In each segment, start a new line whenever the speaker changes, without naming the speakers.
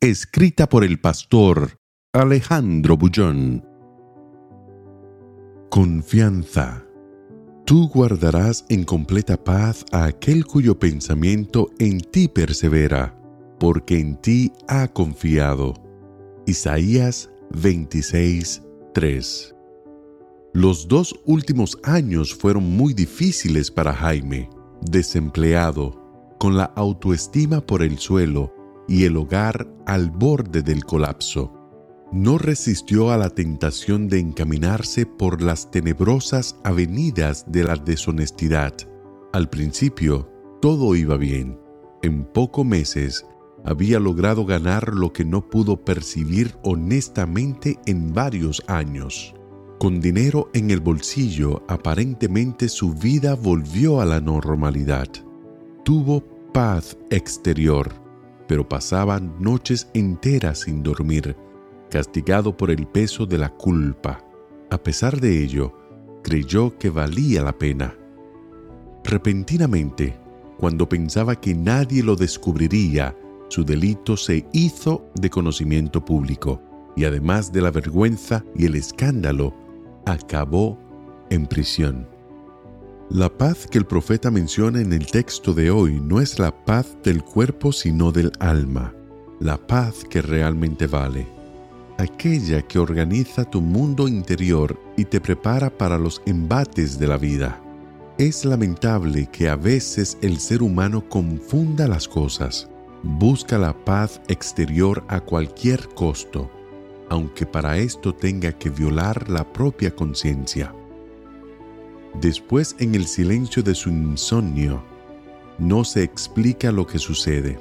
Escrita por el pastor Alejandro Bullón. Confianza. Tú guardarás en completa paz a aquel cuyo pensamiento en ti persevera, porque en ti ha confiado. Isaías 26, 3. Los dos últimos años fueron muy difíciles para Jaime, desempleado, con la autoestima por el suelo y el hogar al borde del colapso. No resistió a la tentación de encaminarse por las tenebrosas avenidas de la deshonestidad. Al principio, todo iba bien. En pocos meses, había logrado ganar lo que no pudo percibir honestamente en varios años. Con dinero en el bolsillo, aparentemente su vida volvió a la normalidad. Tuvo paz exterior, pero pasaba noches enteras sin dormir, castigado por el peso de la culpa. A pesar de ello, creyó que valía la pena. Repentinamente, cuando pensaba que nadie lo descubriría, su delito se hizo de conocimiento público y además de la vergüenza y el escándalo, acabó en prisión. La paz que el profeta menciona en el texto de hoy no es la paz del cuerpo sino del alma, la paz que realmente vale, aquella que organiza tu mundo interior y te prepara para los embates de la vida. Es lamentable que a veces el ser humano confunda las cosas, busca la paz exterior a cualquier costo, aunque para esto tenga que violar la propia conciencia. Después, en el silencio de su insomnio, no se explica lo que sucede.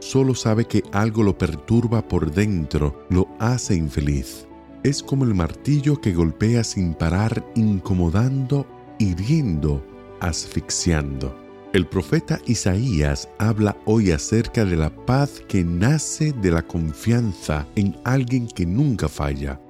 Solo sabe que algo lo perturba por dentro, lo hace infeliz. Es como el martillo que golpea sin parar, incomodando, hiriendo, asfixiando. El profeta Isaías habla hoy acerca de la paz que nace de la confianza en alguien que nunca falla.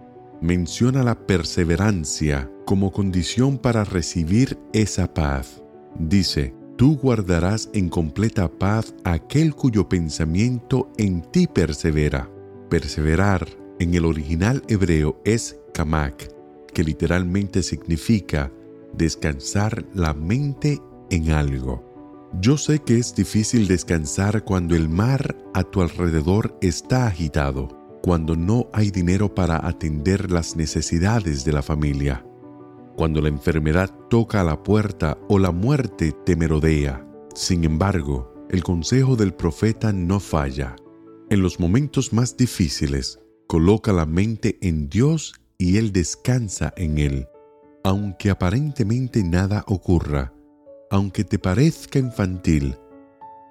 Menciona la perseverancia como condición para recibir esa paz. Dice, tú guardarás en completa paz aquel cuyo pensamiento en ti persevera. Perseverar en el original hebreo es kamak, que literalmente significa descansar la mente en algo. Yo sé que es difícil descansar cuando el mar a tu alrededor está agitado, cuando no hay dinero para atender las necesidades de la familia, cuando la enfermedad toca a la puerta o la muerte te merodea. Sin embargo, el consejo del profeta no falla. En los momentos más difíciles, coloca la mente en Dios y Él descansa en Él. Aunque aparentemente nada ocurra, aunque te parezca infantil,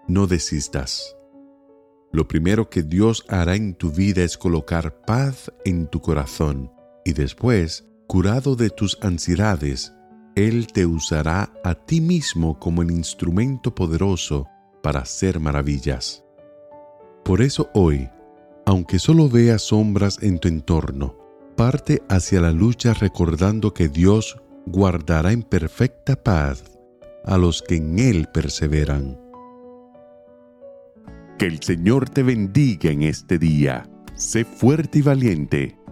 no desistas. Lo primero que Dios hará en tu vida es colocar paz en tu corazón y después, curado de tus ansiedades, Él te usará a ti mismo como el instrumento poderoso para hacer maravillas. Por eso hoy, aunque solo veas sombras en tu entorno, parte hacia la lucha recordando que Dios guardará en perfecta paz a los que en Él perseveran. Que el Señor te bendiga en este día. Sé fuerte y valiente.